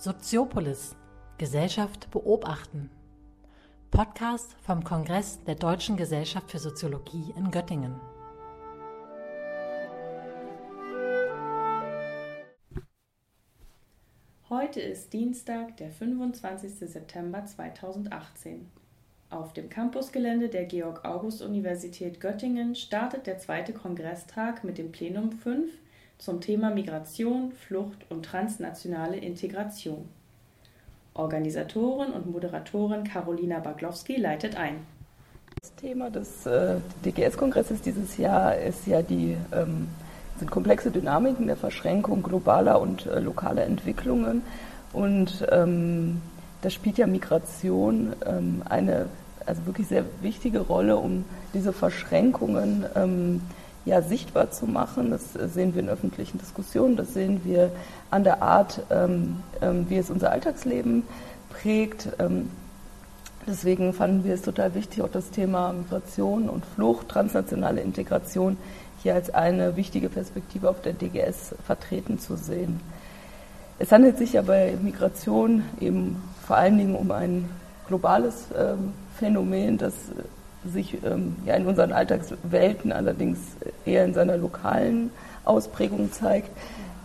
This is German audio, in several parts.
Soziopolis Gesellschaft beobachten. Podcast vom Kongress der Deutschen Gesellschaft für Soziologie in Göttingen. Heute ist Dienstag, der 25. September 2018. Auf dem Campusgelände der Georg-August-Universität Göttingen startet der zweite Kongresstag mit dem Plenum 5 zum Thema Migration, Flucht und transnationale Integration. Organisatorin und Moderatorin Carolina Baglowski leitet ein. Das Thema des äh, DGS-Kongresses dieses Jahr ist ja die ähm, sind komplexe Dynamiken der Verschränkung globaler und äh, lokaler Entwicklungen und ähm, da spielt ja Migration ähm, eine also wirklich sehr wichtige Rolle, um diese Verschränkungen ähm, ja, sichtbar zu machen. Das sehen wir in öffentlichen Diskussionen, das sehen wir an der Art, ähm, ähm, wie es unser Alltagsleben prägt. Ähm, deswegen fanden wir es total wichtig, auch das Thema Migration und Flucht, transnationale Integration hier als eine wichtige Perspektive auf der DGS vertreten zu sehen. Es handelt sich ja bei Migration eben vor allen Dingen um ein globales ähm, Phänomen, das sich ähm, ja in unseren Alltagswelten allerdings eher in seiner lokalen Ausprägung zeigt.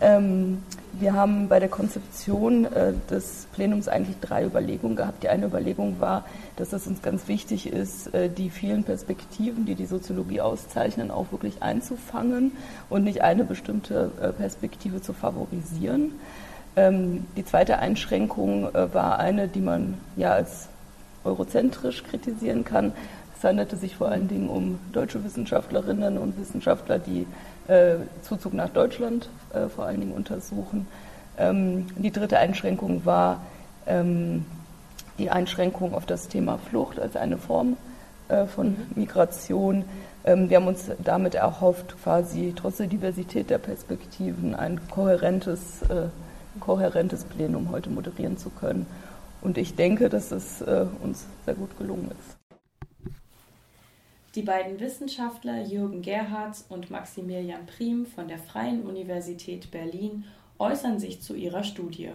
Ähm, wir haben bei der Konzeption äh, des Plenums eigentlich drei Überlegungen gehabt. Die eine Überlegung war, dass es uns ganz wichtig ist, äh, die vielen Perspektiven, die die Soziologie auszeichnen, auch wirklich einzufangen und nicht eine bestimmte äh, Perspektive zu favorisieren. Ähm, die zweite Einschränkung äh, war eine, die man ja als eurozentrisch kritisieren kann. Es handelte sich vor allen Dingen um deutsche Wissenschaftlerinnen und Wissenschaftler, die äh, Zuzug nach Deutschland äh, vor allen Dingen untersuchen. Ähm, die dritte Einschränkung war ähm, die Einschränkung auf das Thema Flucht als eine Form äh, von Migration. Ähm, wir haben uns damit erhofft, quasi trotz der Diversität der Perspektiven ein kohärentes, äh, kohärentes Plenum heute moderieren zu können. Und ich denke, dass es äh, uns sehr gut gelungen ist. Die beiden Wissenschaftler Jürgen Gerhards und Maximilian Prim von der Freien Universität Berlin äußern sich zu ihrer Studie.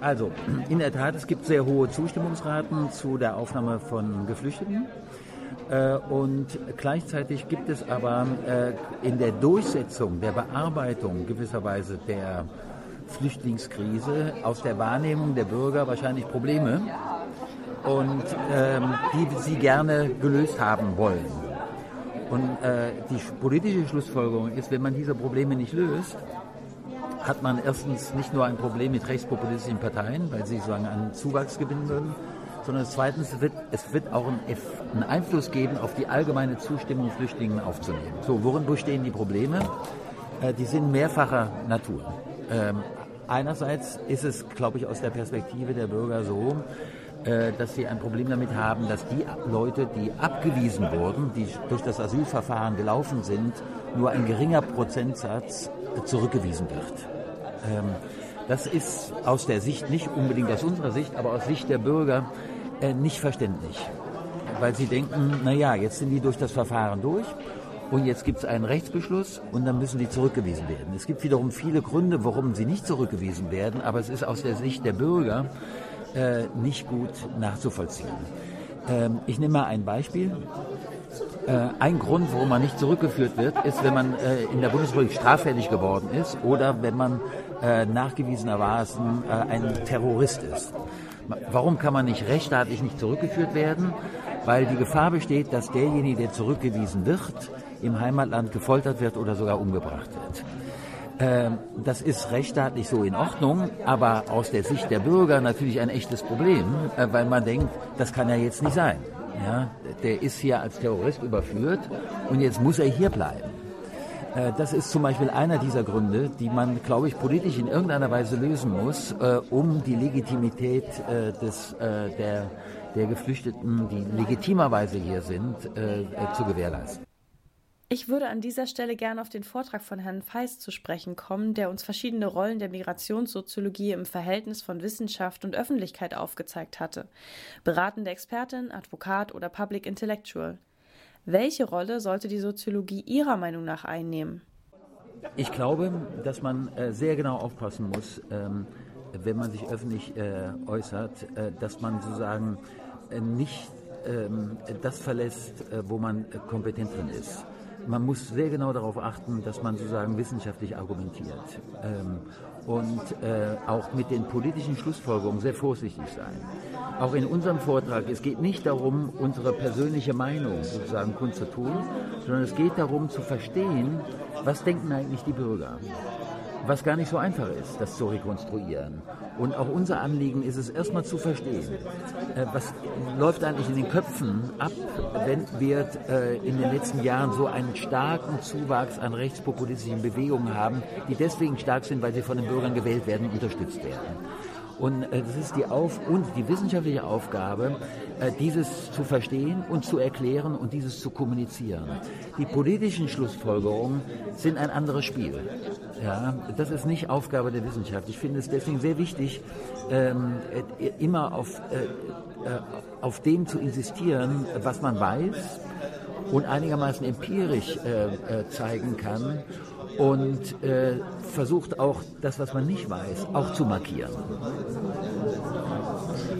Also, in der Tat, es gibt sehr hohe Zustimmungsraten zu der Aufnahme von Geflüchteten. Äh, und gleichzeitig gibt es aber äh, in der Durchsetzung, der Bearbeitung gewisserweise der Flüchtlingskrise aus der Wahrnehmung der Bürger wahrscheinlich Probleme, und ähm, die sie gerne gelöst haben wollen. Und äh, die politische Schlussfolgerung ist, wenn man diese Probleme nicht löst, hat man erstens nicht nur ein Problem mit rechtspopulistischen Parteien, weil sie sozusagen einen Zuwachs gewinnen würden, sondern zweitens wird es wird auch einen, Einfluss geben auf die allgemeine Zustimmung, Flüchtlingen aufzunehmen. So, worin bestehen die Probleme? Äh, die sind mehrfacher Natur. Ähm, einerseits ist es, glaube ich, aus der Perspektive der Bürger so, dass sie ein Problem damit haben, dass die Leute, die abgewiesen wurden, die durch das Asylverfahren gelaufen sind, nur ein geringer Prozentsatz äh, zurückgewiesen wird. Ähm, das ist aus der Sicht, nicht unbedingt aus unserer Sicht, aber aus Sicht der Bürger äh, nicht verständlich. Weil sie denken, naja, jetzt sind die durch das Verfahren durch und jetzt gibt es einen Rechtsbeschluss und dann müssen die zurückgewiesen werden. Es gibt wiederum viele Gründe, warum sie nicht zurückgewiesen werden, aber es ist aus der Sicht der Bürger äh, nicht gut nachzuvollziehen. Ähm, ich nehme mal ein Beispiel. Äh, ein Grund, warum man nicht zurückgeführt wird, ist, wenn man äh, in der Bundesrepublik straffällig geworden ist oder wenn man äh, nachgewiesenermaßen äh, ein Terrorist ist. Warum kann man nicht rechtsstaatlich nicht zurückgeführt werden? Weil die Gefahr besteht, dass derjenige, der zurückgewiesen wird, im Heimatland gefoltert wird oder sogar umgebracht wird. Ähm, das ist rechtsstaatlich so in Ordnung, aber aus der Sicht der Bürger natürlich ein echtes Problem, äh, weil man denkt, das kann ja jetzt nicht sein. Ja, der ist hier als Terrorist überführt und jetzt muss er hier bleiben. Äh, das ist zum Beispiel einer dieser Gründe, die man, glaube ich, politisch in irgendeiner Weise lösen muss, äh, um die Legitimität des, der, der Geflüchteten, die legitimerweise hier sind, zu gewährleisten. Ich würde an dieser Stelle gerne auf den Vortrag von Herrn Feist zu sprechen kommen, der uns verschiedene Rollen der Migrationssoziologie im Verhältnis von Wissenschaft und Öffentlichkeit aufgezeigt hatte. Beratende Expertin, Advokat oder Public Intellectual. Welche Rolle sollte die Soziologie Ihrer Meinung nach einnehmen? Ich glaube, dass man äh, sehr genau aufpassen muss, ähm, wenn man sich öffentlich äh, äußert, äh, dass man sozusagen nicht ähm, das verlässt, wo man kompetent drin ist. Man muss sehr genau darauf achten, dass man sozusagen wissenschaftlich argumentiert ähm, und äh, auch mit den politischen Schlussfolgerungen sehr vorsichtig sein. Auch in unserem Vortrag, es geht nicht darum, unsere persönliche Meinung sozusagen kundzutun, sondern es geht darum zu verstehen, was denken eigentlich die Bürger was gar nicht so einfach ist, das zu rekonstruieren. Und auch unser Anliegen ist es erstmal zu verstehen, äh, was läuft eigentlich in den Köpfen ab, wenn wir äh, in den letzten Jahren so einen starken Zuwachs an rechtspopulistischen Bewegungen haben, die deswegen stark sind, weil sie von den Bürgern gewählt werden und unterstützt werden. Und äh, das ist die, Auf und die wissenschaftliche Aufgabe, äh, dieses zu verstehen und zu erklären und dieses zu kommunizieren. Die politischen Schlussfolgerungen sind ein anderes Spiel. Ja, das ist nicht Aufgabe der Wissenschaft. Ich finde es deswegen sehr wichtig, ähm, äh, immer auf, äh, äh, auf dem zu insistieren, was man weiß und einigermaßen empirisch äh, äh, zeigen kann und äh, versucht auch das, was man nicht weiß, auch zu markieren.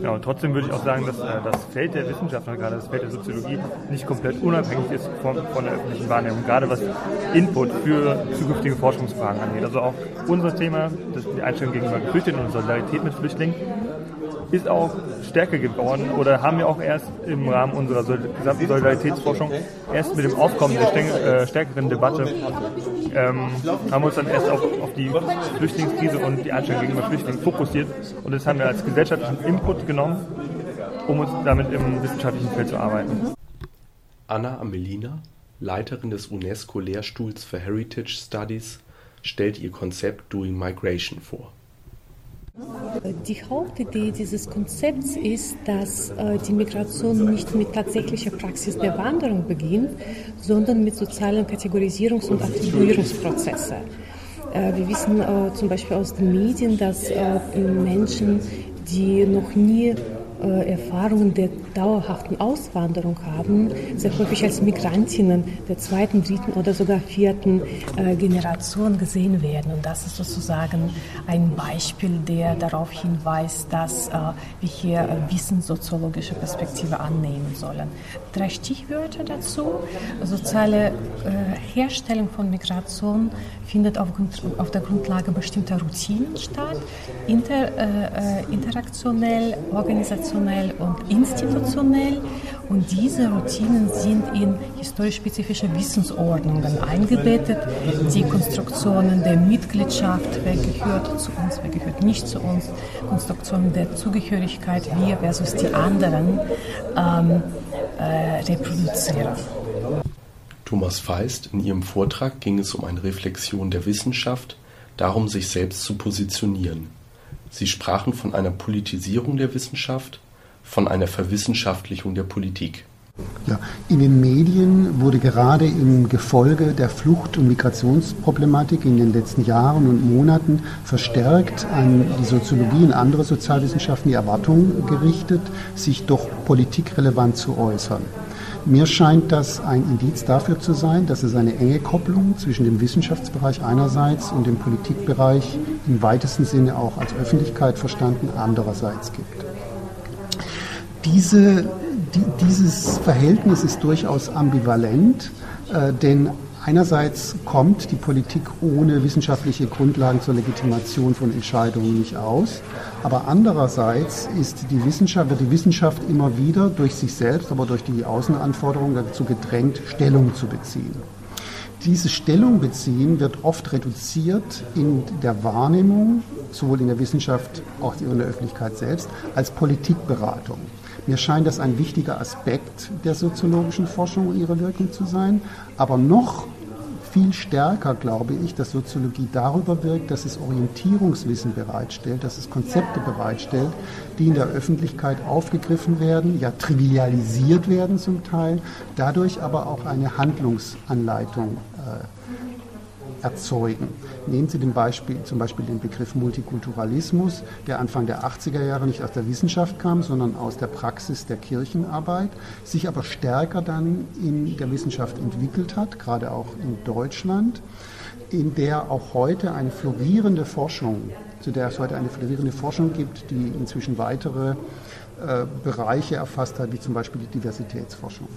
Ja, und trotzdem würde ich auch sagen, dass äh, das Feld der Wissenschaftler, gerade das Feld der Soziologie, nicht komplett unabhängig ist von, von der öffentlichen Wahrnehmung, gerade was Input für zukünftige Forschungsfragen angeht. Also auch unser Thema, das die Einstellung gegenüber Geflüchteten und Solidarität mit Flüchtlingen, ist auch stärker geworden oder haben wir auch erst im Rahmen unserer gesamten Solidaritätsforschung erst mit dem Aufkommen der äh, stärkeren Debatte ähm, haben wir uns dann erst auf, auf die Flüchtlingskrise und die Einstellung gegenüber Flüchtlingen fokussiert und das haben wir als gesellschaftlichen Input genommen, um uns damit im wissenschaftlichen Feld zu arbeiten. Anna Amelina, Leiterin des UNESCO-Lehrstuhls für Heritage Studies, stellt ihr Konzept Doing Migration vor. Die Hauptidee dieses Konzepts ist, dass äh, die Migration nicht mit tatsächlicher Praxis der Wanderung beginnt, sondern mit sozialen Kategorisierungs- und Attribuierungsprozessen. Äh, wir wissen äh, zum Beispiel aus den Medien, dass Menschen, die noch nie Erfahrungen der dauerhaften Auswanderung haben, sehr häufig als Migrantinnen der zweiten, dritten oder sogar vierten äh, Generation gesehen werden. Und das ist sozusagen ein Beispiel, der darauf hinweist, dass äh, wir hier äh, wissenssoziologische Perspektive annehmen sollen. Drei Stichwörter dazu. Soziale äh, Herstellung von Migration findet auf, auf, der Grundlage bestimmter Routinen statt, inter, äh, interaktionell, organisationell organisationell und institutionell. Und diese Routinen sind in historisch-spezifische Wissensordnungen eingebettet. Die Konstruktionen der Mitgliedschaft, wer gehört zu uns, wer gehört nicht zu uns, Konstruktionen der Zugehörigkeit, wir versus die anderen, ähm, äh, reproduzieren. Thomas Feist, in Ihrem Vortrag ging es um eine Reflexion der Wissenschaft, darum, sich selbst zu positionieren. Sie sprachen von einer Politisierung der Wissenschaft, von einer Verwissenschaftlichung der Politik. Ja, in den Medien wurde gerade im Gefolge der Flucht- und Migrationsproblematik in den letzten Jahren und Monaten verstärkt an die Soziologie und andere Sozialwissenschaften die Erwartung gerichtet, sich doch politikrelevant zu äußern. Mir scheint das ein Indiz dafür zu sein, dass es eine enge Kopplung zwischen dem Wissenschaftsbereich einerseits und dem Politikbereich im weitesten Sinne auch als Öffentlichkeit verstanden andererseits gibt. Diese, die, dieses Verhältnis ist durchaus ambivalent, äh, denn einerseits kommt die Politik ohne wissenschaftliche Grundlagen zur Legitimation von Entscheidungen nicht aus, aber andererseits ist die Wissenschaft, wird die Wissenschaft immer wieder durch sich selbst, aber durch die Außenanforderungen dazu gedrängt, Stellung zu beziehen. Diese Stellung beziehen wird oft reduziert in der Wahrnehmung, sowohl in der Wissenschaft als auch in der Öffentlichkeit selbst, als Politikberatung. Mir scheint das ein wichtiger Aspekt der soziologischen Forschung und ihrer Wirkung zu sein. Aber noch viel stärker glaube ich, dass Soziologie darüber wirkt, dass es Orientierungswissen bereitstellt, dass es Konzepte bereitstellt, die in der Öffentlichkeit aufgegriffen werden, ja trivialisiert werden zum Teil, dadurch aber auch eine Handlungsanleitung äh, erzeugen. Nehmen Sie Beispiel, zum Beispiel den Begriff Multikulturalismus, der Anfang der 80er Jahre nicht aus der Wissenschaft kam, sondern aus der Praxis der Kirchenarbeit, sich aber stärker dann in der Wissenschaft entwickelt hat, gerade auch in Deutschland in der auch heute eine florierende Forschung, zu der es heute eine florierende Forschung gibt, die inzwischen weitere äh, Bereiche erfasst hat, wie zum Beispiel die Diversitätsforschung.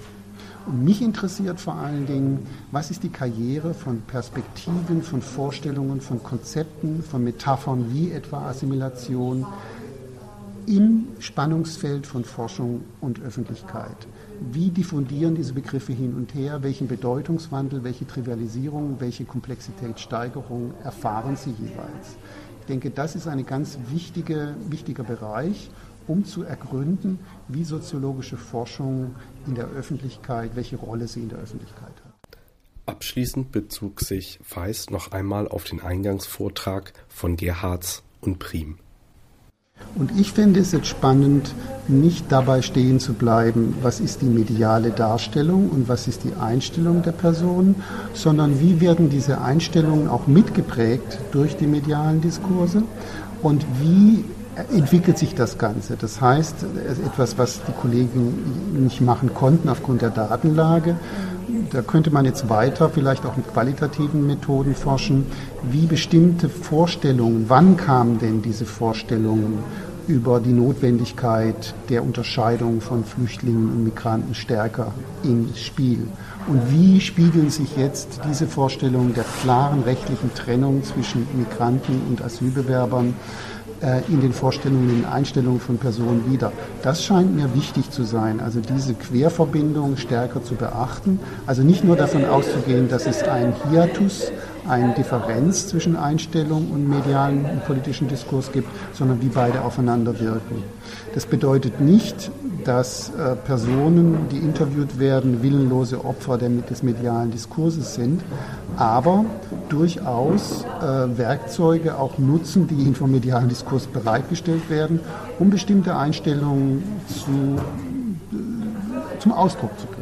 Und mich interessiert vor allen Dingen, was ist die Karriere von Perspektiven, von Vorstellungen, von Konzepten, von Metaphern wie etwa Assimilation im Spannungsfeld von Forschung und Öffentlichkeit. Wie diffundieren diese Begriffe hin und her? Welchen Bedeutungswandel, welche Trivialisierung, welche Komplexitätssteigerung erfahren sie jeweils? Ich denke, das ist ein ganz wichtige, wichtiger Bereich um zu ergründen, wie soziologische Forschung in der Öffentlichkeit, welche Rolle sie in der Öffentlichkeit hat. Abschließend bezog sich Feist noch einmal auf den Eingangsvortrag von Gerhards und Prim. Und ich finde es jetzt spannend, nicht dabei stehen zu bleiben, was ist die mediale Darstellung und was ist die Einstellung der Person, sondern wie werden diese Einstellungen auch mitgeprägt durch die medialen Diskurse und wie entwickelt sich das Ganze. Das heißt, etwas, was die Kollegen nicht machen konnten aufgrund der Datenlage. Da könnte man jetzt weiter vielleicht auch mit qualitativen Methoden forschen, wie bestimmte Vorstellungen, wann kamen denn diese Vorstellungen über die Notwendigkeit der Unterscheidung von Flüchtlingen und Migranten stärker ins Spiel. Und wie spiegeln sich jetzt diese Vorstellungen der klaren rechtlichen Trennung zwischen Migranten und Asylbewerbern in den Vorstellungen, in den Einstellungen von Personen wieder. Das scheint mir wichtig zu sein, also diese Querverbindung stärker zu beachten. Also nicht nur davon auszugehen, dass es ein Hiatus, eine Differenz zwischen Einstellung und medialen und politischen Diskurs gibt, sondern wie beide aufeinander wirken. Das bedeutet nicht, dass äh, Personen, die interviewt werden, willenlose Opfer des medialen Diskurses sind, aber durchaus äh, Werkzeuge auch nutzen, die ihnen vom medialen Diskurs bereitgestellt werden, um bestimmte Einstellungen zu, äh, zum Ausdruck zu bringen.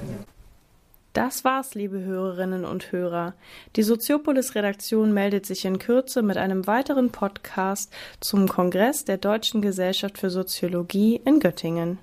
Das war's, liebe Hörerinnen und Hörer. Die Soziopolis-Redaktion meldet sich in Kürze mit einem weiteren Podcast zum Kongress der Deutschen Gesellschaft für Soziologie in Göttingen.